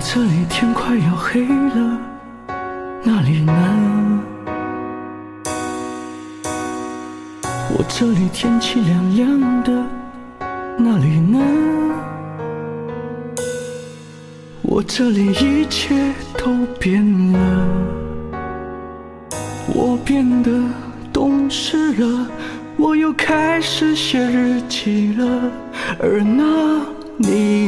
这里天快要黑了，哪里呢？我这里天气凉凉的，哪里呢？我这里一切都变了，我变得懂事了，我又开始写日记了，而那你